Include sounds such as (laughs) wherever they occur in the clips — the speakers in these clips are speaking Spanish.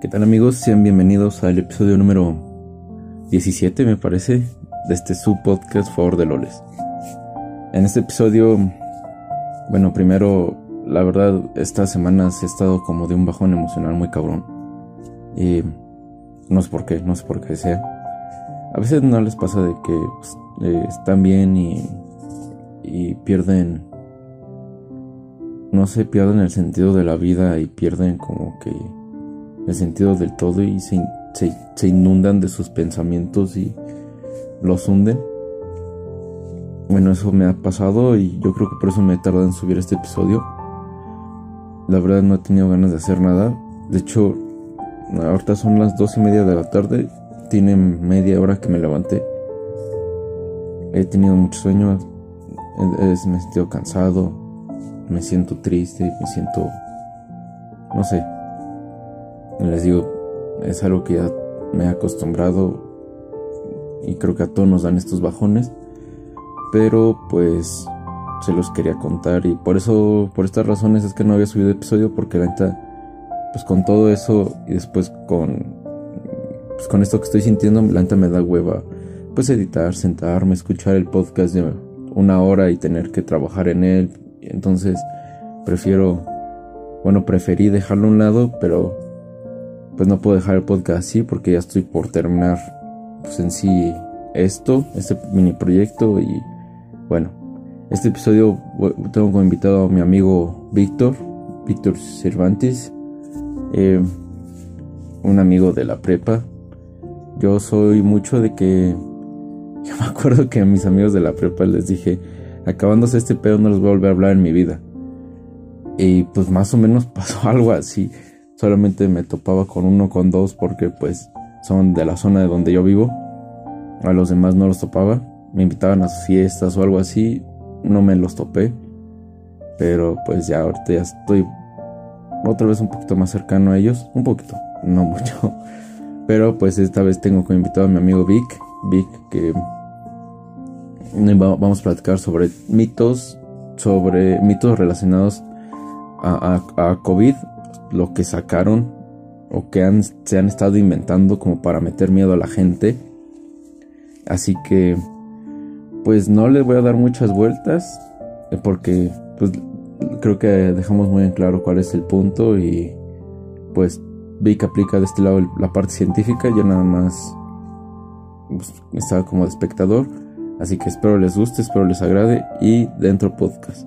¿Qué tal amigos? Sean bienvenidos al episodio número 17 me parece de este subpodcast Favor de Loles. En este episodio, bueno, primero, la verdad, estas semanas he estado como de un bajón emocional muy cabrón. Y no sé por qué, no sé por qué sea. A veces no les pasa de que pues, eh, están bien y, y pierden, no sé, pierden el sentido de la vida y pierden como que el sentido del todo y se, se, inundan de sus pensamientos y los hunden. Bueno, eso me ha pasado y yo creo que por eso me he tardado en subir este episodio. La verdad no he tenido ganas de hacer nada. De hecho, ahorita son las dos y media de la tarde. Tiene media hora que me levanté. He tenido mucho sueño. me he sentido cansado. Me siento triste. Me siento... No sé. Les digo, es algo que ya me he acostumbrado y creo que a todos nos dan estos bajones. Pero pues se los quería contar y por eso, por estas razones es que no había subido episodio porque la neta, pues con todo eso y después con, pues con esto que estoy sintiendo, la neta me da hueva, pues editar, sentarme, escuchar el podcast de una hora y tener que trabajar en él. Entonces prefiero, bueno, preferí dejarlo a un lado, pero pues no puedo dejar el podcast así porque ya estoy por terminar pues en sí esto, este mini proyecto y bueno, este episodio tengo como invitado a mi amigo Víctor, Víctor Cervantes, eh, un amigo de la prepa. Yo soy mucho de que, (laughs) yo me acuerdo que a mis amigos de la prepa les dije, acabándose este pedo no les voy a volver a hablar en mi vida. Y pues más o menos (laughs) pasó algo así solamente me topaba con uno, con dos, porque pues son de la zona de donde yo vivo. A los demás no los topaba. Me invitaban a sus fiestas o algo así. No me los topé. Pero pues ya ahorita ya estoy otra vez un poquito más cercano a ellos. Un poquito, no mucho. (laughs) Pero pues esta vez tengo como invitado a mi amigo Vic. Vic que vamos a platicar sobre mitos, sobre mitos relacionados a, COVID lo que sacaron o que se han estado inventando como para meter miedo a la gente. Así que, pues no le voy a dar muchas vueltas eh, porque pues, creo que dejamos muy en claro cuál es el punto y pues que aplica de este lado la parte científica, yo nada más pues, estaba como de espectador. Así que espero les guste, espero les agrade y dentro podcast.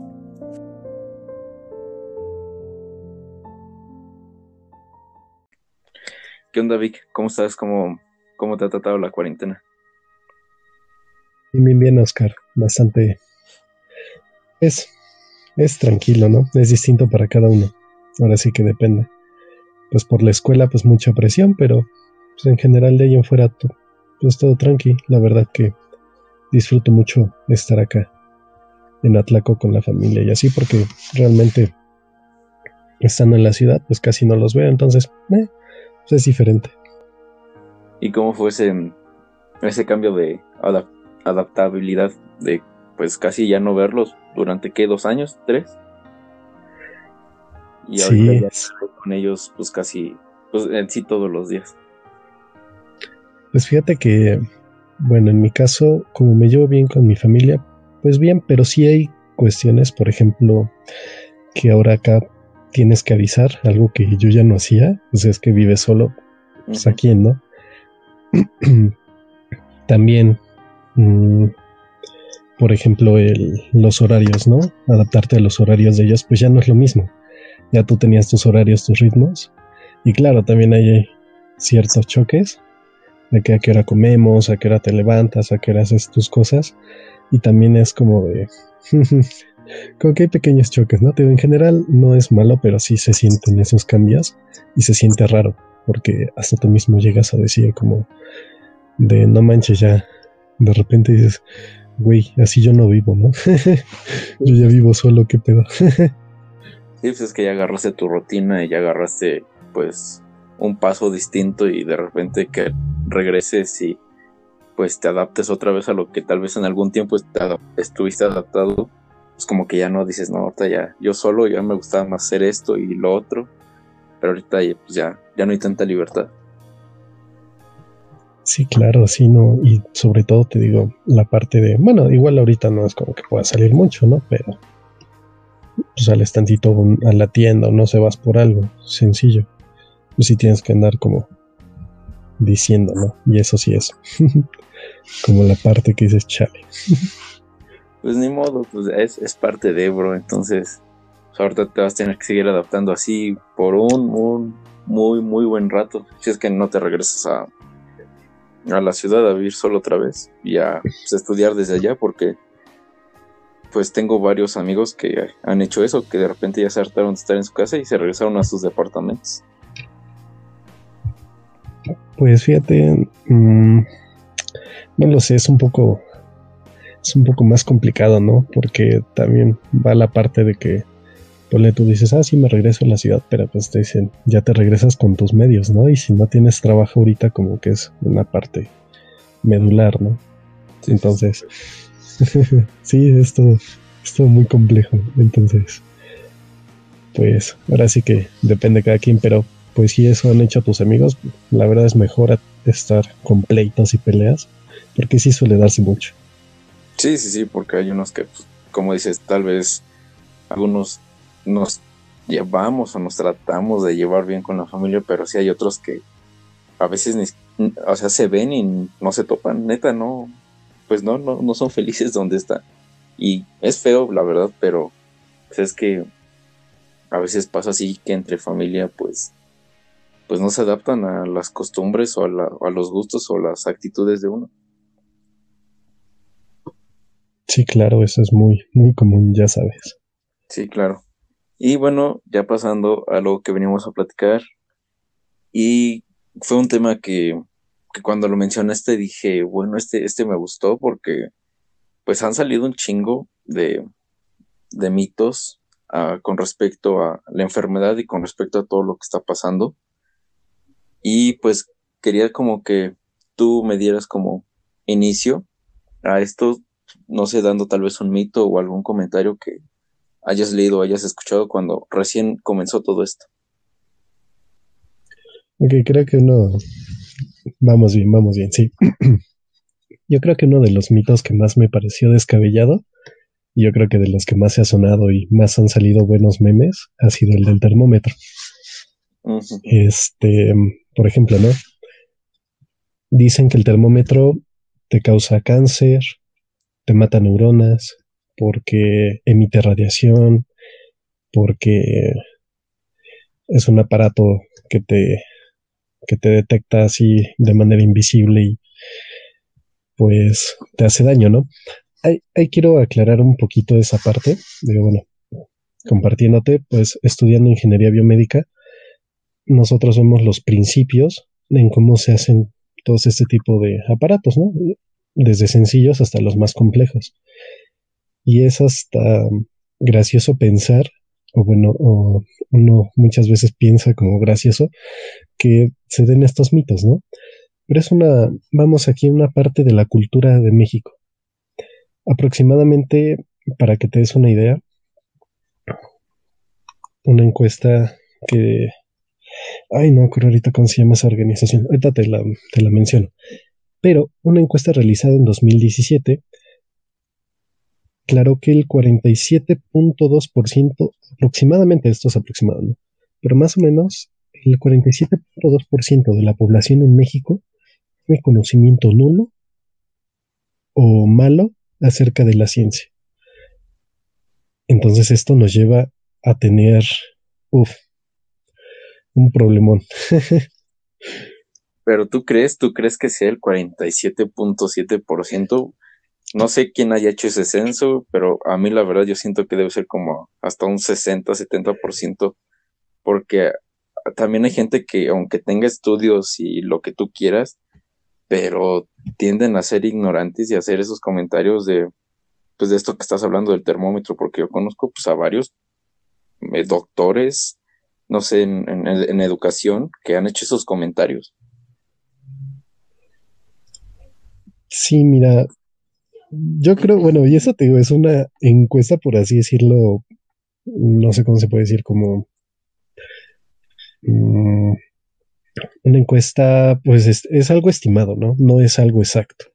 ¿Qué onda, Vic? ¿Cómo estás? ¿Cómo, cómo te ha tratado la cuarentena? Bien, bien, Oscar. Bastante. Es, es tranquilo, ¿no? Es distinto para cada uno. Ahora sí que depende. Pues por la escuela, pues mucha presión, pero pues en general de ahí en fuera, pues todo tranqui. La verdad que disfruto mucho estar acá en Atlaco con la familia y así, porque realmente estando en la ciudad, pues casi no los veo. Entonces, es diferente. ¿Y cómo fue ese, ese cambio de adaptabilidad de pues casi ya no verlos durante qué, dos años, tres? Y ahorita sí. con ellos pues casi, pues en sí todos los días. Pues fíjate que, bueno, en mi caso, como me llevo bien con mi familia, pues bien, pero sí hay cuestiones, por ejemplo, que ahora acá tienes que avisar, algo que yo ya no hacía, pues es que vives solo, pues aquí, ¿no? (clears throat) También, mm, por ejemplo, el, los horarios, ¿no? Adaptarte a los horarios de ellos, pues ya no es lo mismo. Ya tú tenías tus horarios, tus ritmos. Y claro, también hay ciertos choques de que a qué hora comemos, a qué hora te levantas, a qué hora haces tus cosas. Y también es como de, (laughs) como que hay pequeños choques, ¿no? en general no es malo, pero sí se sienten esos cambios y se siente raro, porque hasta tú mismo llegas a decir como de no manches ya, de repente dices, güey, así yo no vivo, ¿no? (laughs) yo ya vivo solo, ¿qué pedo? (laughs) sí, pues es que ya agarraste tu rutina y ya agarraste pues un paso distinto y de repente que regreses y pues te adaptes otra vez a lo que tal vez en algún tiempo estuviste adaptado pues como que ya no dices, no, ahorita ya, yo solo, ya me gustaba más hacer esto y lo otro, pero ahorita pues ya ya no hay tanta libertad. Sí, claro, sí, no, y sobre todo te digo, la parte de, bueno, igual ahorita no es como que pueda salir mucho, ¿no? Pero pues sales tantito a la tienda o no se vas por algo sencillo. Pues sí tienes que andar como diciendo, ¿no? Y eso sí es (laughs) como la parte que dices, chale. (laughs) pues ni modo, pues es, es parte de Ebro, entonces pues, ahorita te vas a tener que seguir adaptando así por un, un muy, muy buen rato. Si es que no te regresas a, a la ciudad a vivir solo otra vez y a pues, estudiar desde allá porque pues tengo varios amigos que han hecho eso, que de repente ya se hartaron de estar en su casa y se regresaron a sus departamentos. Pues fíjate, mm, no lo sé, es un poco, es un poco más complicado, ¿no? Porque también va la parte de que, ponle, tú dices, ah, sí, me regreso a la ciudad, pero pues te dicen, ya te regresas con tus medios, ¿no? Y si no tienes trabajo ahorita, como que es una parte medular, ¿no? Entonces, sí, (laughs) es todo, muy complejo. Entonces, pues ahora sí que depende de cada quien, pero pues si eso han hecho tus amigos, la verdad es mejor estar con pleitos y peleas, porque sí suele darse mucho. Sí, sí, sí, porque hay unos que, pues, como dices, tal vez algunos nos llevamos o nos tratamos de llevar bien con la familia, pero sí hay otros que a veces ni, o sea, se ven y no se topan, neta, no, pues no, no, no son felices donde están. Y es feo, la verdad, pero pues es que a veces pasa así que entre familia, pues, pues no se adaptan a las costumbres o a, los gustos o las actitudes de uno. Sí, claro, eso es muy, muy común, ya sabes. Sí, claro. Y bueno, ya pasando a lo que venimos a platicar. Y fue un tema que que cuando lo mencionaste dije, bueno, este, este me gustó porque pues han salido un chingo de, de mitos ah, con respecto a la enfermedad y con respecto a todo lo que está pasando. Y pues quería como que tú me dieras como inicio a esto, no sé, dando tal vez un mito o algún comentario que hayas leído o hayas escuchado cuando recién comenzó todo esto. Ok, creo que no, Vamos bien, vamos bien, sí. (clears throat) Yo creo que uno de los mitos que más me pareció descabellado, y yo creo que de los que más se ha sonado y más han salido buenos memes, ha sido el del termómetro. Este, por ejemplo, ¿no? Dicen que el termómetro te causa cáncer, te mata neuronas, porque emite radiación, porque es un aparato que te que te detecta así de manera invisible y pues te hace daño, ¿no? Ahí, quiero aclarar un poquito esa parte, de, bueno, compartiéndote, pues estudiando ingeniería biomédica, nosotros vemos los principios en cómo se hacen todos este tipo de aparatos, ¿no? Desde sencillos hasta los más complejos. Y es hasta gracioso pensar o bueno, o uno muchas veces piensa como gracioso que se den estos mitos, ¿no? Pero es una, vamos aquí una parte de la cultura de México. Aproximadamente, para que te des una idea, una encuesta que, ay, no acuerdo ahorita cómo se llama esa organización, ahorita te la, te la menciono, pero una encuesta realizada en 2017 Claro que el 47.2%, aproximadamente, esto es aproximado, pero más o menos el 47.2% de la población en México tiene conocimiento nulo o malo acerca de la ciencia. Entonces esto nos lleva a tener, uff, un problemón. (laughs) Pero tú crees, tú crees que sea el 47.7%? No sé quién haya hecho ese censo, pero a mí la verdad yo siento que debe ser como hasta un 60, 70%, porque también hay gente que aunque tenga estudios y lo que tú quieras, pero tienden a ser ignorantes y a hacer esos comentarios de, pues de esto que estás hablando del termómetro, porque yo conozco pues a varios eh, doctores, no sé, en, en educación, que han hecho esos comentarios. Sí, mira, yo creo, bueno, y eso te digo, es una encuesta, por así decirlo, no sé cómo se puede decir, como... Mm, una encuesta, pues es, algo estimado, ¿no? No es algo exacto.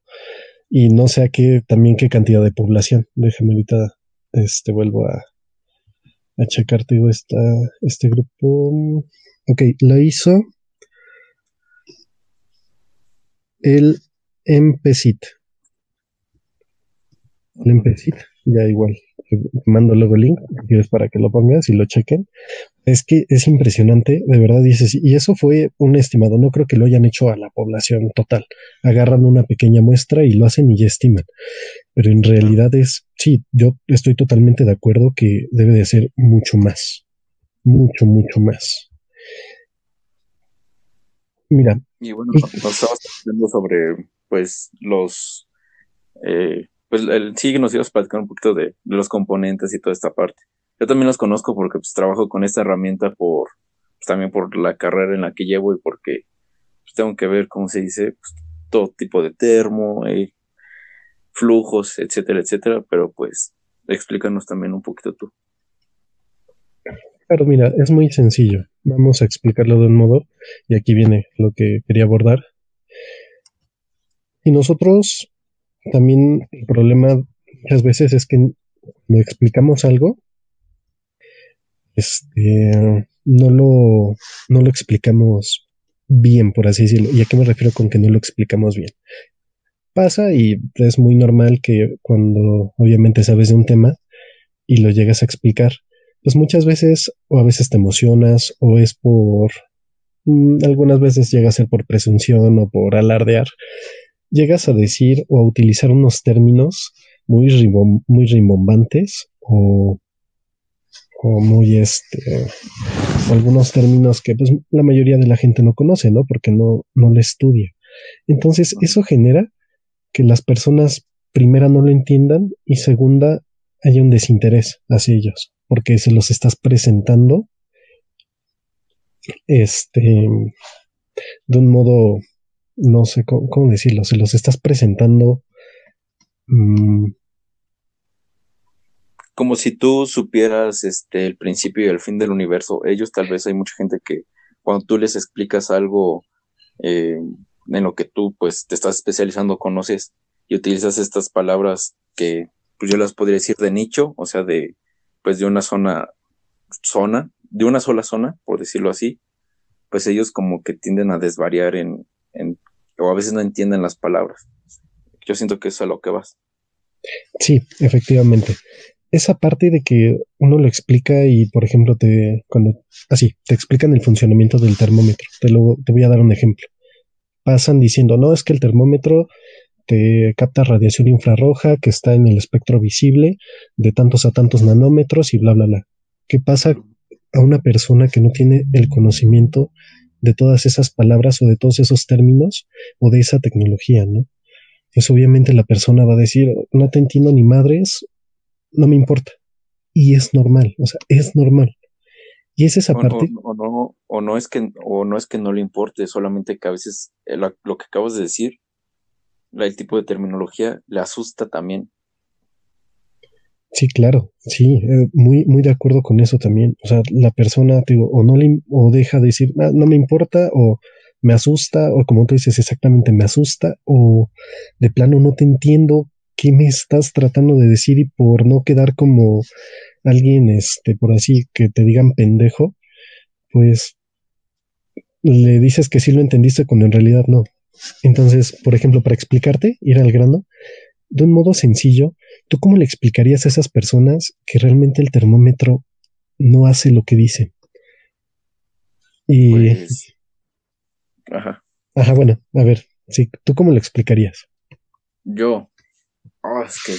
Y no sé a qué, también qué cantidad de población. Déjame ahorita, este, vuelvo a, a checarte esta, este grupo. Ok, lo hizo el MPCIT. El MPCIT, ya igual mando luego el link, quieres para que lo pongas y lo chequen. Es que es impresionante, de verdad dices, y eso fue un estimado, no creo que lo hayan hecho a la población total. Agarran una pequeña muestra y lo hacen y ya estiman. Pero en realidad es, sí, yo estoy totalmente de acuerdo que debe de ser mucho más. Mucho, mucho más. Mira. Y bueno, nos estabas hablando sobre, pues, los, eh, pues el, sí nos ibas a platicar un poquito de, los componentes y toda esta parte. Yo también los conozco porque pues trabajo con esta herramienta por, pues, también por la carrera en la que llevo y porque pues, tengo que ver, cómo se dice, pues, todo tipo de termo, eh, flujos, etcétera, etcétera, pero pues explícanos también un poquito tú. Claro, mira, es muy sencillo. Vamos a explicarlo de un modo y aquí viene lo que quería abordar. Y nosotros también el problema muchas veces es que no explicamos algo, este, no lo, no lo explicamos bien, por así decirlo. ¿Y a qué me refiero con que no lo explicamos bien? Pasa y es muy normal que cuando obviamente sabes de un tema y lo llegas a explicar, pues muchas veces o a veces te emocionas o es por, mm, algunas veces llega a ser por presunción o por alardear llegas a decir o a utilizar unos términos muy, muy rimbombantes o, o muy este algunos términos que pues la mayoría de la gente no conoce, ¿no? Porque no, no le estudia. Entonces, eso genera que las personas, primera, no lo entiendan y segunda, haya un desinterés hacia ellos, porque se los estás presentando este de un modo no sé cómo, decirlo, se los estás presentando. Mm, como si tú supieras este, el principio y el fin del universo. Ellos tal vez hay mucha gente que cuando tú les explicas algo eh, en lo que tú pues te estás especializando, conoces y utilizas estas palabras que pues yo las podría decir de nicho, o sea, de pues de una zona, zona, de una sola zona, por decirlo así, pues ellos como que tienden a desvariar en o a veces no entienden las palabras. Yo siento que eso es a lo que vas. Sí, efectivamente. Esa parte de que uno lo explica y, por ejemplo, te, cuando, así, te explican el funcionamiento del termómetro. Te, te voy a dar un ejemplo. Pasan diciendo, no, es que el termómetro te capta radiación infrarroja que está en el espectro visible de tantos a tantos nanómetros y bla, bla, bla. ¿Qué pasa a una persona que no tiene el conocimiento de todas esas palabras o de todos esos términos o de esa tecnología, ¿no? Pues obviamente la persona va a decir, no te entiendo ni madres, no me importa. Y es normal, o sea, es normal. Y es esa parte. O, no, o no es que, o no es que no le importe, solamente que a veces eh, lo, lo que acabas de decir, el tipo de terminología le asusta también. Sí, claro, sí, eh, muy, muy de acuerdo con eso también. O sea, la persona, digo, o no le, o deja de decir, ah, no me importa, o me asusta, o como tú dices, exactamente me asusta, o de plano no te entiendo qué me estás tratando de decir y por no quedar como alguien, este, por así que te digan pendejo, pues le dices que sí lo entendiste cuando en realidad no. Entonces, por ejemplo, para explicarte, ir al grano, de un modo sencillo, ¿tú cómo le explicarías a esas personas que realmente el termómetro no hace lo que dice? Y... Pues, ajá. Ajá, bueno, a ver, sí, ¿tú cómo lo explicarías? Yo, oh, es que,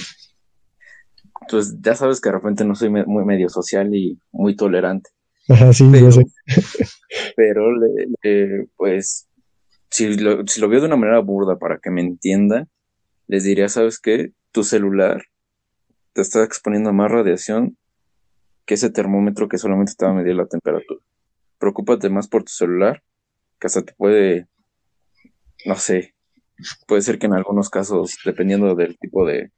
pues ya sabes que de repente no soy muy medio social y muy tolerante. Ajá, sí, pero, sé. (laughs) pero pues, si lo, si lo veo de una manera burda para que me entienda, les diría, ¿sabes qué? Tu celular te está exponiendo a más radiación que ese termómetro que solamente te va a medir la temperatura. Preocúpate más por tu celular, que hasta te puede, no sé, puede ser que en algunos casos, dependiendo del tipo de,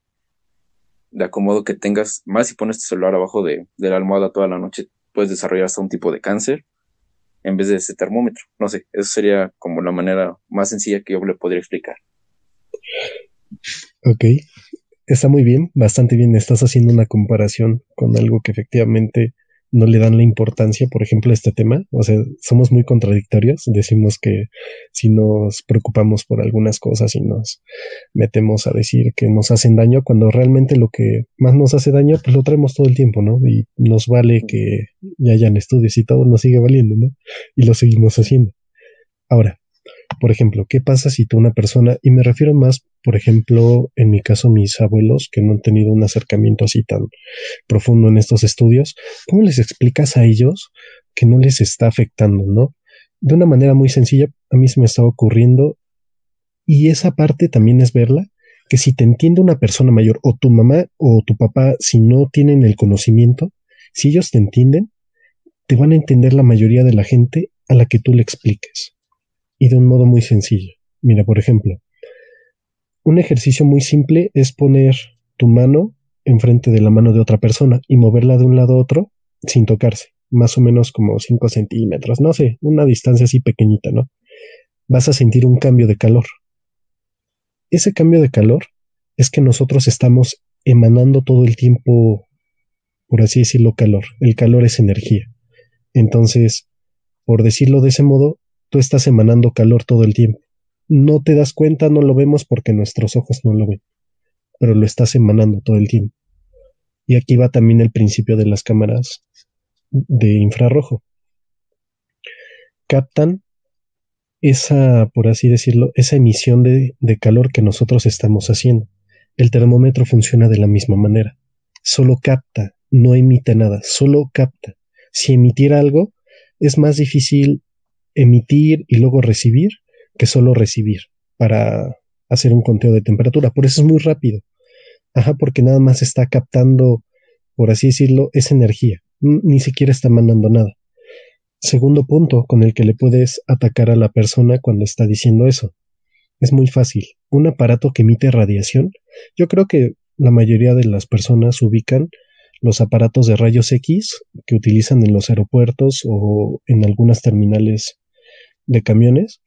de acomodo que tengas, más si pones tu celular abajo de, de la almohada toda la noche, puedes desarrollar hasta un tipo de cáncer. en vez de ese termómetro. No sé, eso sería como la manera más sencilla que yo le podría explicar. Ok, está muy bien, bastante bien. Estás haciendo una comparación con algo que efectivamente no le dan la importancia, por ejemplo, a este tema. O sea, somos muy contradictorios. Decimos que si nos preocupamos por algunas cosas y nos metemos a decir que nos hacen daño, cuando realmente lo que más nos hace daño, pues lo traemos todo el tiempo, ¿no? Y nos vale que ya hayan estudios y todo nos sigue valiendo, ¿no? Y lo seguimos haciendo. Ahora, por ejemplo, ¿qué pasa si tú una persona, y me refiero más, por ejemplo, en mi caso, mis abuelos, que no han tenido un acercamiento así tan profundo en estos estudios, ¿cómo les explicas a ellos que no les está afectando, no? De una manera muy sencilla, a mí se me está ocurriendo, y esa parte también es verla, que si te entiende una persona mayor, o tu mamá o tu papá, si no tienen el conocimiento, si ellos te entienden, te van a entender la mayoría de la gente a la que tú le expliques y de un modo muy sencillo. Mira, por ejemplo, un ejercicio muy simple es poner tu mano enfrente de la mano de otra persona y moverla de un lado a otro sin tocarse, más o menos como 5 centímetros, no sé, una distancia así pequeñita, ¿no? Vas a sentir un cambio de calor. Ese cambio de calor es que nosotros estamos emanando todo el tiempo, por así decirlo, calor. El calor es energía. Entonces, por decirlo de ese modo, tú estás emanando calor todo el tiempo. No te das cuenta, no lo vemos porque nuestros ojos no lo ven, pero lo estás emanando todo el tiempo. Y aquí va también el principio de las cámaras de infrarrojo. Captan esa, por así decirlo, esa emisión de, calor que nosotros estamos haciendo. El termómetro funciona de la misma manera. Solo capta, no emite nada, solo capta. Si emitiera algo, es más difícil emitir y luego recibir que solo recibir para hacer un conteo de temperatura. Por eso es muy rápido. Ajá, porque nada más está captando, por así decirlo, esa energía. Ni siquiera está mandando nada. Segundo punto con el que le puedes atacar a la persona cuando está diciendo eso. Es muy fácil. Un aparato que emite radiación, yo creo que la mayoría de las personas ubican los aparatos de rayos X que utilizan en los aeropuertos o en algunas terminales de camiones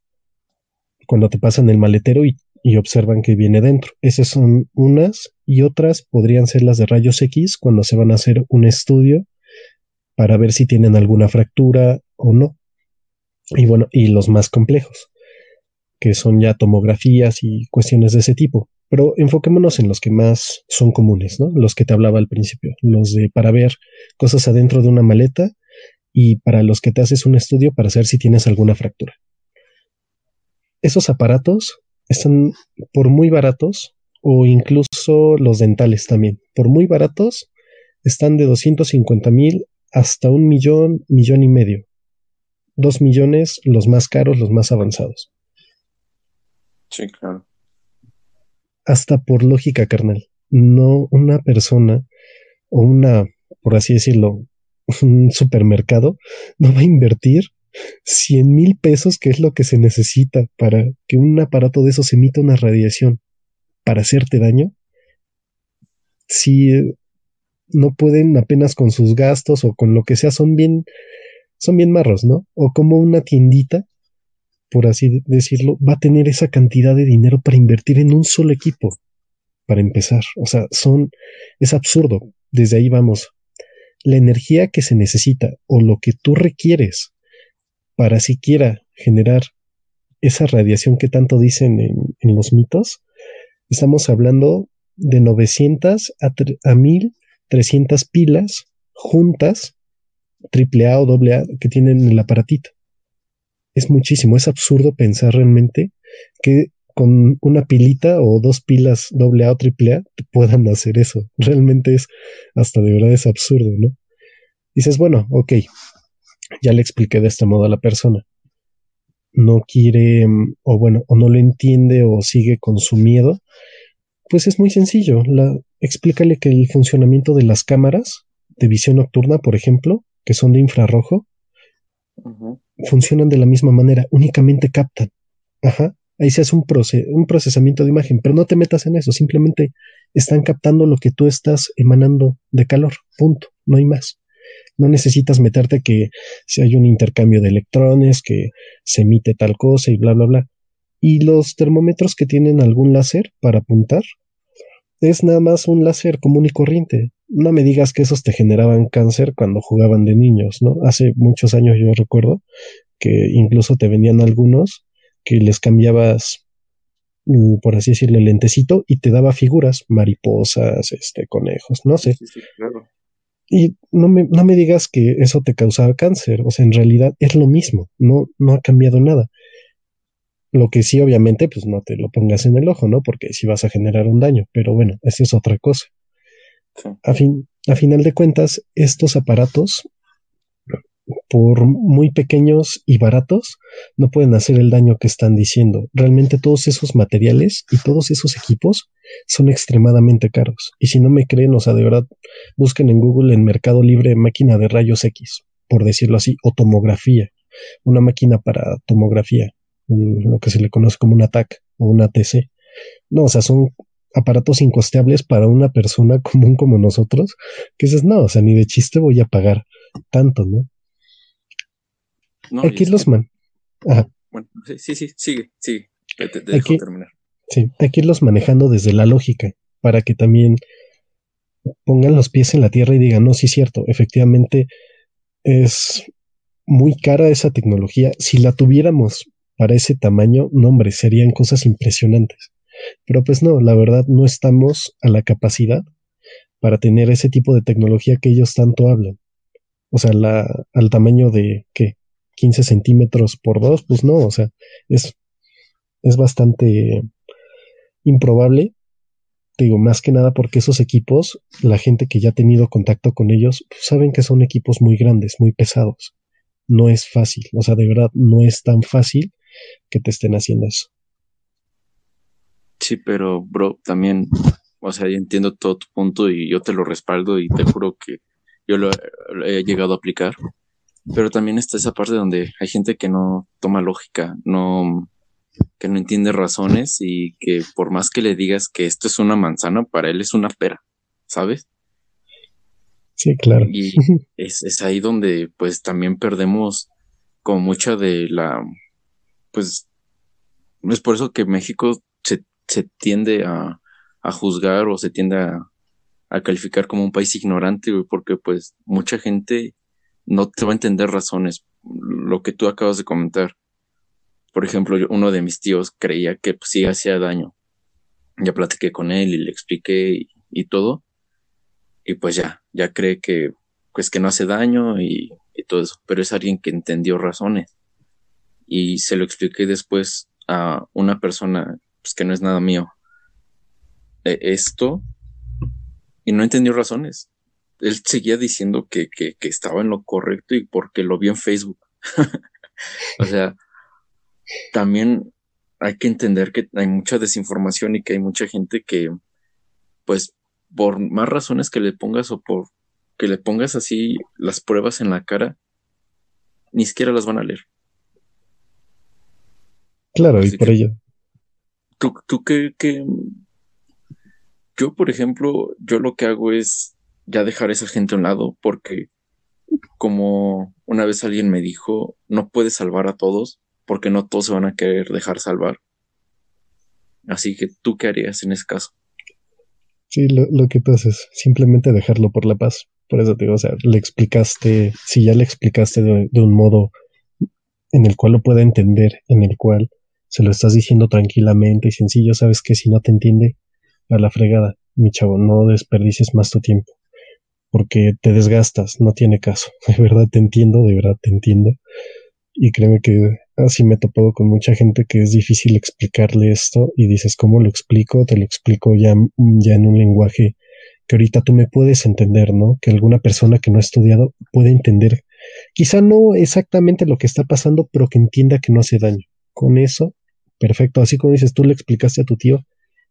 cuando te pasan el maletero y, observan que viene dentro. Esas son unas y otras podrían ser las de rayos X cuando se van a hacer un estudio para ver si tienen alguna fractura o no. Y bueno, y los más complejos, que son ya tomografías y cuestiones de ese tipo. Pero enfoquémonos en los que más son comunes, ¿no? Los que te hablaba al principio, los de para ver cosas adentro de una maleta y para los que te haces un estudio para saber si tienes alguna fractura. Esos aparatos están por muy baratos o incluso los dentales también, por muy baratos, están de 250 mil hasta un millón, millón y medio. Dos millones los más caros, los más avanzados. Sí, claro. Hasta por lógica carnal. No una persona o una, por así decirlo, (laughs) un supermercado no va a invertir 100 mil pesos, que es lo que se necesita para que un aparato de esos emita una radiación para hacerte daño, si eh, no pueden apenas con sus gastos o con lo que sea, son bien, son bien marros, ¿no? O como una tiendita, por así decirlo, va a tener esa cantidad de dinero para invertir en un solo equipo, para empezar. O sea, son, es absurdo. Desde ahí vamos la energía que se necesita o lo que tú requieres para siquiera generar esa radiación que tanto dicen en, los mitos, estamos hablando de 900 a, a 1300 pilas juntas, triple A o doble A, que tienen el aparatito. Es muchísimo, es absurdo pensar realmente que con una pilita o dos pilas AA o AAA puedan (laughs) hacer eso. Realmente es hasta de verdad es absurdo, ¿no? Dices, bueno, ok, ya le expliqué de este modo a la persona. No quiere, mm, o bueno, o no lo entiende o sigue con su miedo. Pues es muy sencillo. La, explícale que el funcionamiento de las cámaras de visión nocturna, por ejemplo, que son de infrarrojo, funcionan de la misma manera, únicamente captan. Ajá. Ahí se hace un, un procesamiento de imagen, pero no te metas en eso, simplemente están captando lo que tú estás emanando de calor, punto, no hay más. No necesitas meterte que si hay un intercambio de electrones, que se emite tal cosa y bla, bla, bla. Y los termómetros que tienen algún láser para apuntar, es nada más un láser común y corriente. No me digas que esos te generaban cáncer cuando jugaban de niños, ¿no? Hace muchos años yo recuerdo que incluso te venían algunos que les cambiabas, mm, por así decirlo, el lentecito y te daba figuras, mariposas, este, conejos, no sé. Y no me, no me digas que eso te causaba cáncer, o sea, en realidad es lo mismo, no, no ha cambiado nada. Lo que sí, obviamente, pues no te lo pongas en el ojo, ¿no? Porque sí vas a generar un daño, pero bueno, esa es otra cosa. A, fin, a final de cuentas, estos aparatos, por muy pequeños y baratos, no pueden hacer el daño que están diciendo. Realmente todos esos materiales y todos esos equipos son extremadamente caros. Y si no me creen, o sea, de verdad, busquen en Google en Mercado Libre máquina de rayos X, por decirlo así, o tomografía, una máquina para tomografía lo que se le conoce como un ATAC o una TC. No, o sea, son aparatos incosteables para una persona (laughs) común como nosotros, que dices, no, o sea, ni de chiste voy a pagar tanto, ¿no? Aquí los man. Bueno, sí, sí, sigue, sigue. aquí, terminar. Sí, aquí los manejando desde la lógica, para que también pongan los pies en la tierra y digan, no, sí es cierto, efectivamente es muy cara esa tecnología. Si la tuviéramos para ese tamaño, no hombre, serían cosas impresionantes. Pero pues no, la verdad no estamos a la capacidad para tener ese tipo de tecnología que ellos tanto hablan. O sea, la, al tamaño de, ¿qué? 15 centímetros por 2, pues no, o sea, es, es bastante improbable. digo, más que nada porque esos equipos, la gente que ya ha tenido contacto con ellos, pues saben que son equipos muy grandes, muy pesados. No es fácil, o sea, de verdad no es tan fácil que te estén haciendo eso. Sí, pero, bro, también, o sea, yo entiendo todo tu punto y yo te lo respaldo y te juro que yo lo, he llegado a aplicar. Pero también está esa parte donde hay gente que no toma lógica, no, que no entiende razones y que por más que le digas que esto es una manzana, para él es una pera, ¿sabes? Sí, claro. Y (laughs) es, es ahí donde pues también perdemos como mucha de la pues es por eso que México se, se tiende a, a, juzgar o se tiende a, a, calificar como un país ignorante, porque pues mucha gente no te va a entender razones. Lo que tú acabas de comentar. Por ejemplo, uno de mis tíos creía que pues, sí hacía daño. Ya platiqué con él y le expliqué y, todo. Y pues ya, ya cree que pues que no hace daño y, y todo eso. Pero es alguien que entendió razones y se lo expliqué después a una persona pues, que no es nada mío. E, esto y no entendió razones. Él seguía diciendo que, que, que, estaba en lo correcto y porque lo vio en Facebook. (laughs) o sea, también hay que entender que hay mucha desinformación y que hay mucha gente que, pues, por más razones que le pongas o por que le pongas así las pruebas en la cara, ni siquiera las van a leer. Claro, y por ello. ¿Tú, tú qué, Yo, por ejemplo, yo lo que hago es ya dejar a esa gente a un lado porque como una vez alguien me dijo, no puedes salvar a todos porque no todos se van a querer dejar salvar. Así que, ¿tú qué harías en ese caso? Sí, lo, que tú haces, simplemente dejarlo por la paz. Por eso te digo, o sea, le explicaste, si ya le explicaste de, de un modo en el cual lo pueda entender, en el cual se lo estás diciendo tranquilamente y sencillo, sabes que si no te entiende, a la fregada, mi chavo, no desperdices más tu tiempo, porque te desgastas, no tiene caso. (laughs) De verdad te entiendo, de verdad te entiendo. Y créeme que así me he topado con mucha gente que es difícil explicarle esto y dices, ¿cómo lo explico? Te lo explico ya, ya en un lenguaje que ahorita tú me puedes entender, ¿no? Que alguna persona que no ha estudiado puede entender, quizá no exactamente lo que está pasando, pero que entienda que no hace daño. Con eso perfecto. Así como dices, tú le explicaste a tu tío,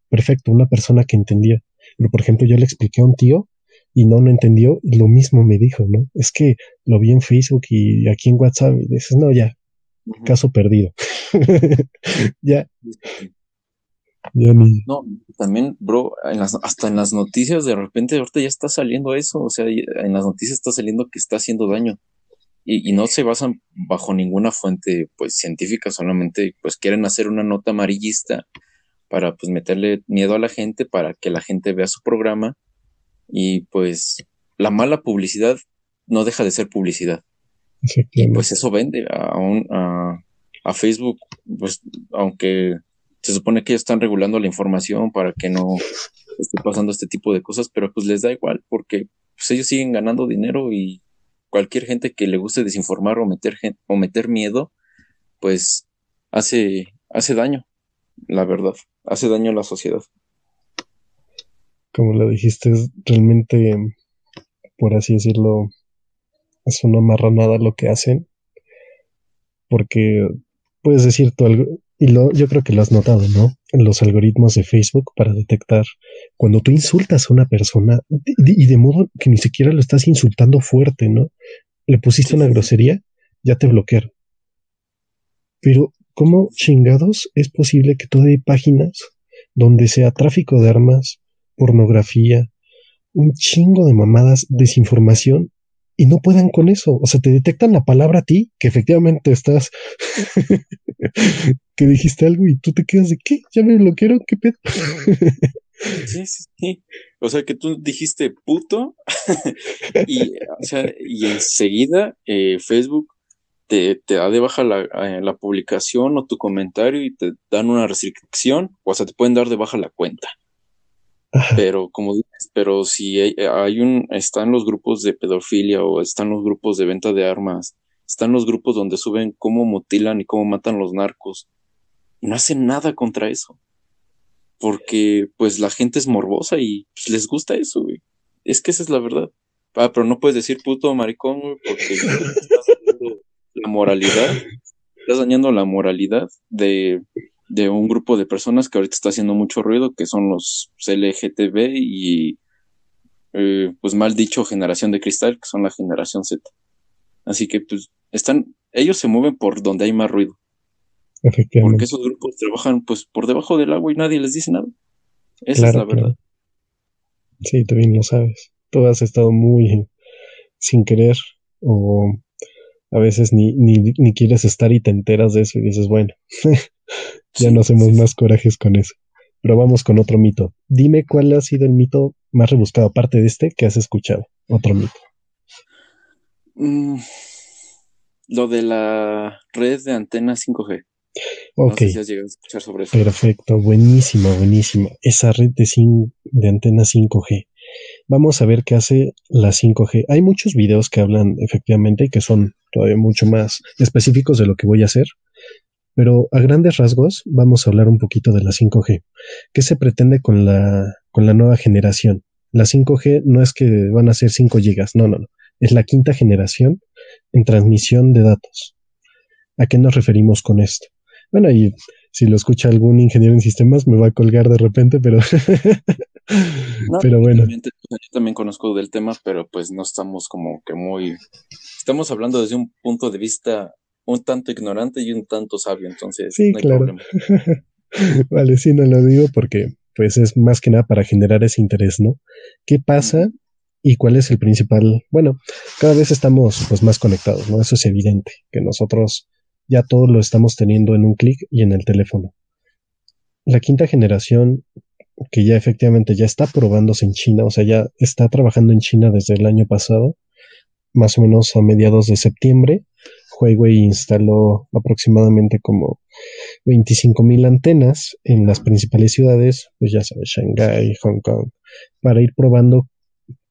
perfecto, una persona que entendía. Pero, por ejemplo, yo le expliqué a un tío y no lo entendió, lo mismo me dijo, ¿no? Es que lo vi en Facebook y aquí en WhatsApp, y dices, no, ya, caso perdido. (laughs) ya. No, también, bro, hasta en las noticias de repente ahorita ya está saliendo eso, o sea, en las noticias está saliendo que está haciendo daño. Y, y, no se basan bajo ninguna fuente pues científica, solamente pues quieren hacer una nota amarillista para pues meterle miedo a la gente, para que la gente vea su programa y pues la mala publicidad no deja de ser publicidad. Y pues eso vende a, a, a Facebook, pues aunque se supone que ellos están regulando la información para que no esté pasando este tipo de cosas, pero pues les da igual porque pues, ellos siguen ganando dinero y cualquier gente que le guste desinformar o meter o meter miedo, pues hace hace daño, la verdad, hace daño a la sociedad. Como lo dijiste, es realmente, por así decirlo, es una marranada lo que hacen, porque puedes decir tú algo, y lo, yo creo que lo has notado, ¿no? En los algoritmos de Facebook para detectar cuando tú insultas a una persona y de modo que ni siquiera lo estás insultando fuerte, ¿no? Le pusiste una grosería, ya te bloquearon. Pero, ¿cómo chingados es posible que todavía hay páginas donde sea tráfico de armas, pornografía, un chingo de mamadas, desinformación y no puedan con eso. O sea, te detectan la palabra a ti, que efectivamente estás, (laughs) que dijiste algo y tú te quedas de qué, ya me bloquearon, qué pedo. (laughs) Sí, sí, sí. O sea, que tú dijiste puto (laughs) y, o sea, y enseguida eh, Facebook te, te, da de baja la, eh, la, publicación o tu comentario y te dan una restricción, o sea, te pueden dar de baja la cuenta. Pero como dices, pero si hay, un, están los grupos de pedofilia o están los grupos de venta de armas, están los grupos donde suben cómo mutilan y cómo matan los narcos, y no hacen nada contra eso. Porque pues la gente es morbosa y pues, les gusta eso, güey. Es que esa es la verdad. Ah, pero no puedes decir puto maricón, güey, porque estás dañando la moralidad, estás dañando la moralidad de de un grupo de personas que ahorita está haciendo mucho ruido, que son los LGTB y, eh, pues mal dicho, generación de cristal, que son la generación Z. Así que, pues, están, ellos se mueven por donde hay más ruido. Porque esos grupos trabajan, pues, por debajo del agua y nadie les dice nada. Esa es la verdad. Sí, tú bien lo sabes. Tú has estado muy sin querer o a veces ni, ni, ni quieres estar y te enteras de eso y dices, bueno, Ya no hacemos más corajes con eso. Pero vamos con otro mito. Dime cuál ha sido el mito más rebuscado, aparte de este, que has escuchado. Otro mito. Mm, lo de la red de antenas 5G. Ok. No sé si has a escuchar sobre eso. Perfecto, buenísimo, buenísimo. Esa red de, de antenas 5G. Vamos a ver qué hace la 5G. Hay muchos videos que hablan efectivamente y que son todavía mucho más específicos de lo que voy a hacer. Pero a grandes rasgos vamos a hablar un poquito de la 5G. ¿Qué se pretende con la, con la nueva generación? La 5G no es que van a ser 5 gigas, no, no, no. Es la quinta generación en transmisión de datos. ¿A qué nos referimos con esto? Bueno, y si lo escucha algún ingeniero en sistemas me va a colgar de repente, pero (laughs) pero bueno. Yo también conozco del tema, pero pues no estamos como que muy estamos hablando desde un punto de vista un tanto ignorante y un tanto sabio, entonces sí, no hay claro. problema. (laughs) vale, sí, no lo digo porque pues es más que nada para generar ese interés, ¿no? ¿Qué pasa y cuál es el principal? Bueno, cada vez estamos pues más conectados, ¿no? Eso es evidente, que nosotros ya todo lo estamos teniendo en un clic y en el teléfono. La quinta generación que ya efectivamente ya está probándose en China, o sea, ya está trabajando en China desde el año pasado, más o menos a mediados de septiembre, Huawei instaló aproximadamente como 25.000 antenas en las principales ciudades, pues ya sabes, Shanghai, Hong Kong, para ir probando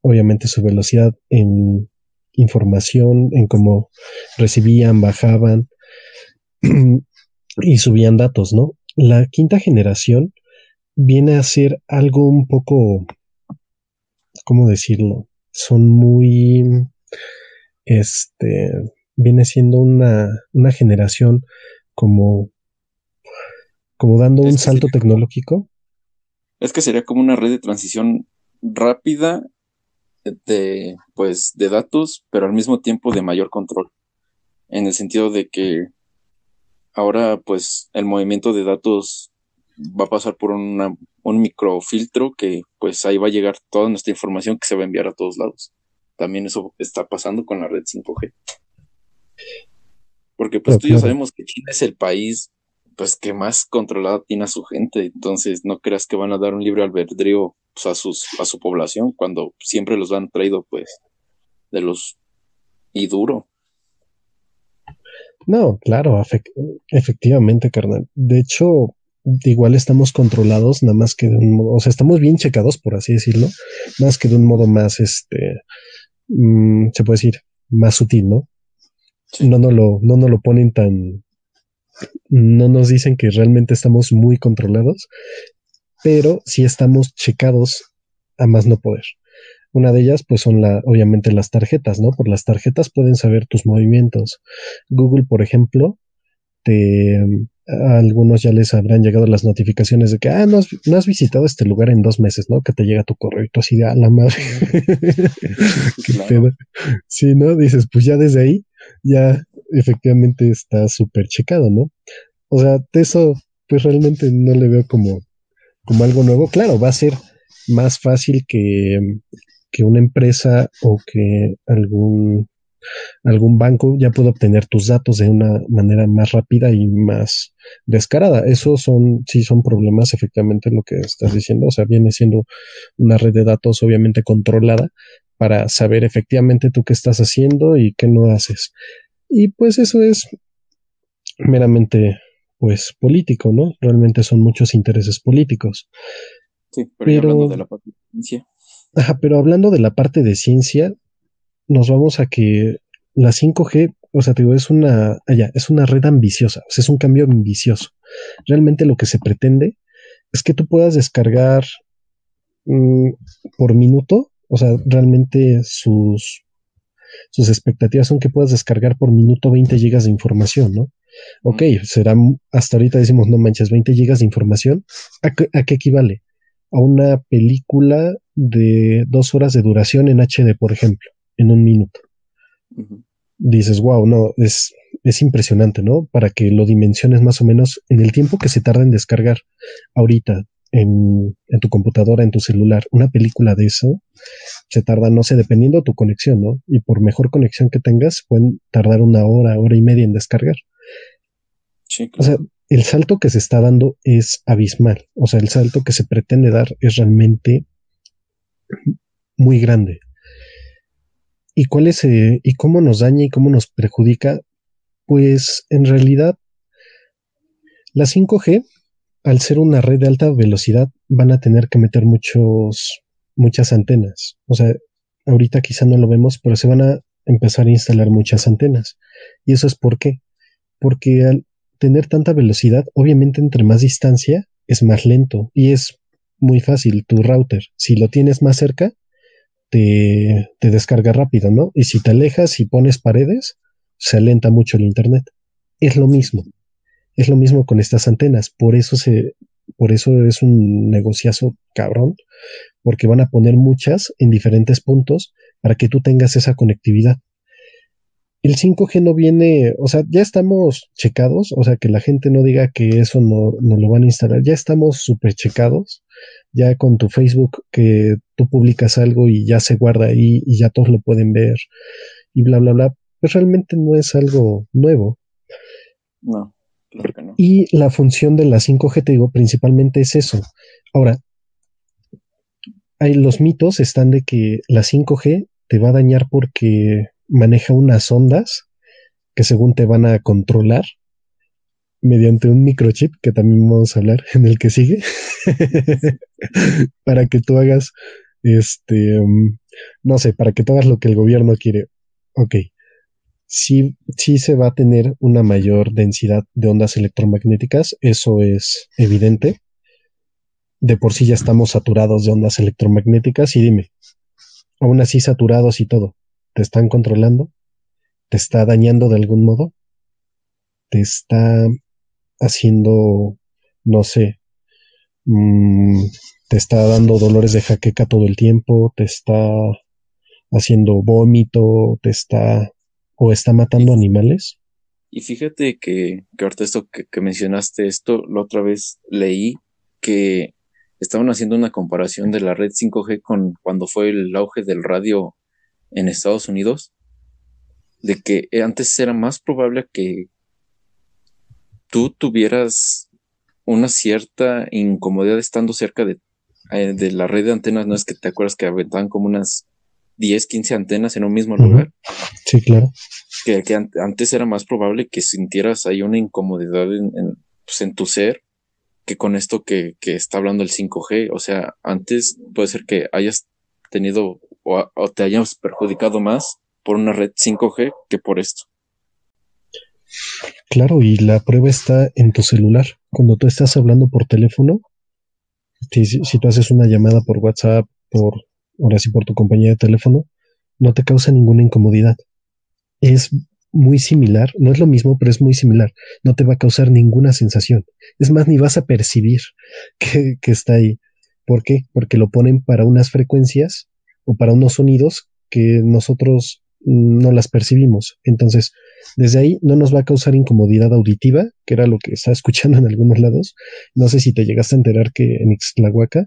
obviamente su velocidad en información, en cómo recibían, bajaban (clears throat) y subían datos, ¿no? La quinta generación viene a ser algo un poco, ¿cómo decirlo? Son muy, este, viene siendo una, una generación como, como dando un salto tecnológico. Es que sería como una red de transición rápida de, pues, de datos, pero al mismo tiempo de mayor control. En el sentido de que ahora, pues, el movimiento de datos va a pasar por una, un microfiltro que pues ahí va a llegar toda nuestra información que se va a enviar a todos lados. También eso está pasando con la red 5G. Porque pues tú ya sabemos que China es el país pues que más controlada tiene a su gente, entonces no creas que van a dar un libre albedrío pues, a sus a su población cuando siempre los han traído pues de los y duro. No, claro, efectivamente, carnal. De hecho, igual estamos controlados, nada más que de un modo, o sea, estamos bien checados, por así decirlo, más que de un modo más, este, mm, se puede decir, más sutil, ¿no? No nos lo, no nos lo ponen tan, no nos dicen que realmente estamos muy controlados, pero sí estamos checados a más no poder. Una de ellas, pues son la, obviamente las tarjetas, ¿no? Por las tarjetas pueden saber tus movimientos. Google, por ejemplo, te, a algunos ya les habrán llegado las notificaciones de que, ah, no has, no has visitado este lugar en dos meses, ¿no? Que te llega tu correo y tú así de, a la madre. (laughs) (laughs) Qué pedo. Sí, ¿no? Dices, pues ya desde ahí, ya efectivamente está súper checado, ¿no? O sea, eso, pues realmente no le veo como, como algo nuevo. Claro, va a ser más fácil que, que una empresa o que algún, algún banco ya pueda obtener tus datos de una manera más rápida y más descarada. Eso son, sí son problemas, efectivamente, lo que estás diciendo. O sea, viene siendo una red de datos obviamente controlada para saber efectivamente tú qué estás haciendo y qué no haces. Y pues eso es meramente pues político, ¿no? Realmente son muchos intereses políticos. Sí, pero, hablando de la parte de ciencia. Ajá, pero hablando de la parte de ciencia, nos vamos a que la 5G, o sea, te digo, es una, allá, es una red ambiciosa, o sea, es un cambio ambicioso. Realmente lo que se pretende es que tú puedas descargar mm, por minuto, o sea, realmente sus, sus expectativas son que puedas descargar por minuto 20 gigas de información, ¿no? Ok, será, hasta ahorita decimos, no manches, 20 gigas de información. ¿A, ¿A qué equivale? a una película de dos horas de duración en HD, por ejemplo, en un minuto. Dices, wow, no, es, es impresionante, ¿no? Para que lo dimensiones más o menos en el tiempo que se tarda en descargar ahorita en, en, tu computadora, en tu celular, una película de eso, se tarda, no sé, dependiendo de tu conexión, ¿no? Y por mejor conexión que tengas, pueden tardar una hora, hora y media en descargar. Sí, O sea, el salto que se está dando es abismal. O sea, el salto que se pretende dar es realmente muy grande. ¿Y cuál es eh, y cómo nos daña y cómo nos perjudica? Pues en realidad la 5G, al ser una red de alta velocidad, van a tener que meter muchos muchas antenas. O sea, ahorita quizá no lo vemos, pero se van a empezar a instalar muchas antenas. ¿Y eso es por qué? Porque al, tener tanta velocidad, obviamente entre más distancia es más lento y es muy fácil tu router. Si lo tienes más cerca, te, te descarga rápido, ¿no? Y si te alejas y pones paredes, se alenta mucho el internet. Es lo mismo. Es lo mismo con estas antenas. Por eso se, por eso es un negociazo cabrón, porque van a poner muchas en diferentes puntos para que tú tengas esa conectividad el 5G no viene, o sea, ya estamos checados, o sea, que la gente no diga que eso no, no lo van a instalar, ya estamos súper checados, ya con tu Facebook que tú publicas algo y ya se guarda ahí y ya todos lo pueden ver y bla, bla, bla, pues realmente no es algo nuevo. No, Y la función de la 5G, te digo, principalmente es eso. Ahora, hay, los mitos están de que la 5G te va a dañar porque maneja unas ondas que según te van a controlar mediante un microchip que también vamos a hablar (laughs) en el que sigue (laughs) para que tú hagas este um, no sé para que tú hagas lo que el gobierno quiere ok sí, sí se va a tener una mayor densidad de ondas electromagnéticas eso es evidente. De por sí ya estamos saturados de ondas electromagnéticas y dime aún así saturados y todo te están controlando, te está dañando de algún modo, te está haciendo, no sé, mm, te está dando dolores de jaqueca todo el tiempo, te está haciendo vómito, te está o está matando animales. Y fíjate que, que ahorita esto que, que mencionaste, esto la otra vez leí que estaban haciendo una comparación de la red 5G con cuando fue el auge del radio en Estados Unidos, de que antes era más probable que tú tuvieras una cierta incomodidad estando cerca de, eh, de la red de antenas, no es que te acuerdas que aventaban como unas 10, 15 antenas en un mismo lugar. Sí, claro. Que, que antes era más probable que sintieras ahí una incomodidad en, en, pues en tu ser que con esto que, que, está hablando el 5G. O sea, antes puede ser que hayas tenido o, o te hayas perjudicado más por una red 5G que por esto. Claro, y la prueba está en tu celular. Cuando tú estás hablando por teléfono, si, si tú haces una llamada por WhatsApp, por ahora sí por tu compañía de teléfono, no te causa ninguna incomodidad. Es muy similar, no es lo mismo, pero es muy similar. No te va a causar ninguna sensación. Es más, ni vas a percibir (laughs) que, está ahí. ¿Por qué? Porque lo ponen para unas frecuencias o para unos sonidos que nosotros no las percibimos. Entonces, desde ahí no nos va a causar incomodidad auditiva, que era lo que estaba escuchando en algunos lados. No sé si te llegaste a enterar que en Ixtlahuaca